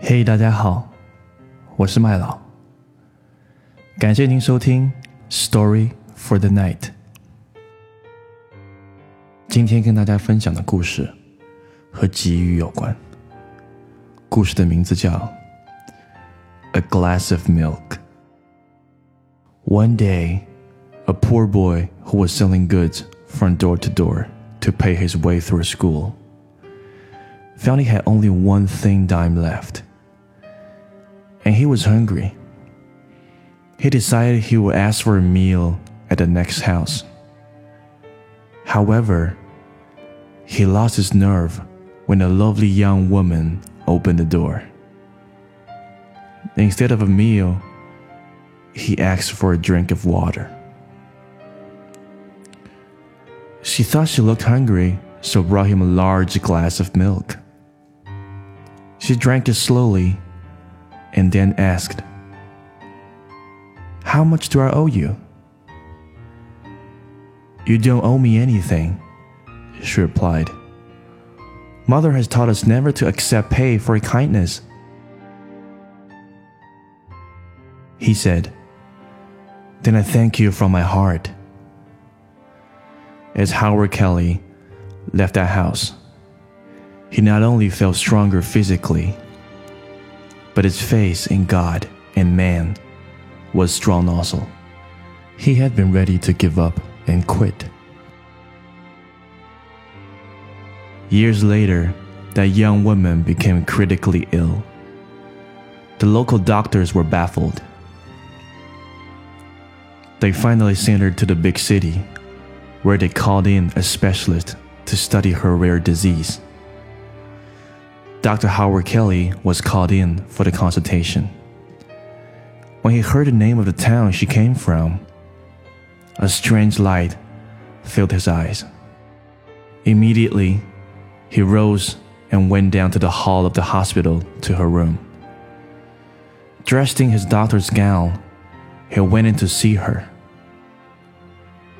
嘿，大家好，我是麦老，感谢您收听《Story for the Night》。今天跟大家分享的故事和给予有关。故事的名字叫《A Glass of Milk》。One day, a poor boy who was selling goods from door to door to pay his way through school found he had only one thin dime left, and he was hungry. He decided he would ask for a meal at the next house. However, he lost his nerve when a lovely young woman opened the door. Instead of a meal, he asked for a drink of water. She thought she looked hungry, so brought him a large glass of milk. She drank it slowly and then asked, How much do I owe you? You don't owe me anything, she replied. Mother has taught us never to accept pay for kindness. He said, Then I thank you from my heart. As Howard Kelly left that house, he not only felt stronger physically, but his faith in God and man was strong also. He had been ready to give up and quit. Years later, that young woman became critically ill. The local doctors were baffled. They finally sent her to the big city, where they called in a specialist to study her rare disease. Dr. Howard Kelly was called in for the consultation. When he heard the name of the town she came from, a strange light filled his eyes. Immediately, he rose and went down to the hall of the hospital to her room. Dressed in his doctor's gown, he went in to see her.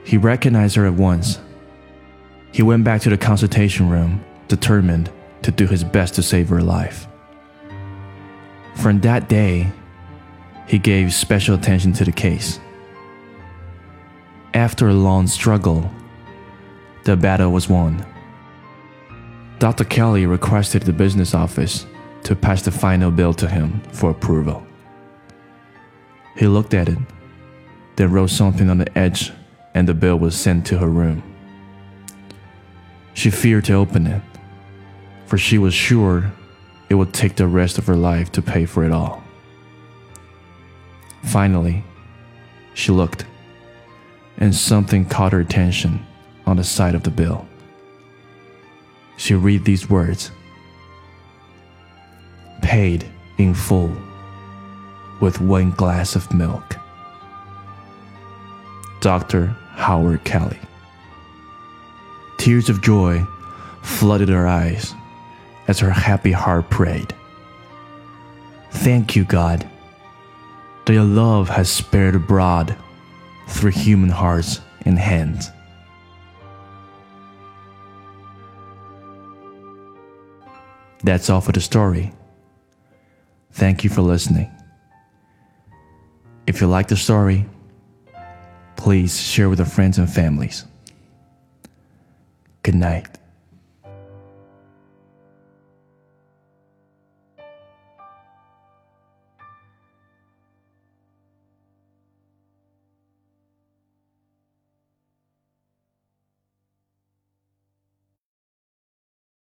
He recognized her at once. He went back to the consultation room, determined to do his best to save her life. From that day, he gave special attention to the case. After a long struggle, the battle was won. Dr. Kelly requested the business office to pass the final bill to him for approval. He looked at it, then wrote something on the edge, and the bill was sent to her room. She feared to open it, for she was sure it would take the rest of her life to pay for it all. Finally, she looked, and something caught her attention on the side of the bill. She read these words Paid in full with one glass of milk. Dr. Howard Kelly. Tears of joy flooded her eyes as her happy heart prayed. Thank you, God, that your love has spread abroad through human hearts and hands. That's all for the story. Thank you for listening. If you like the story, please share with your friends and families. Good night.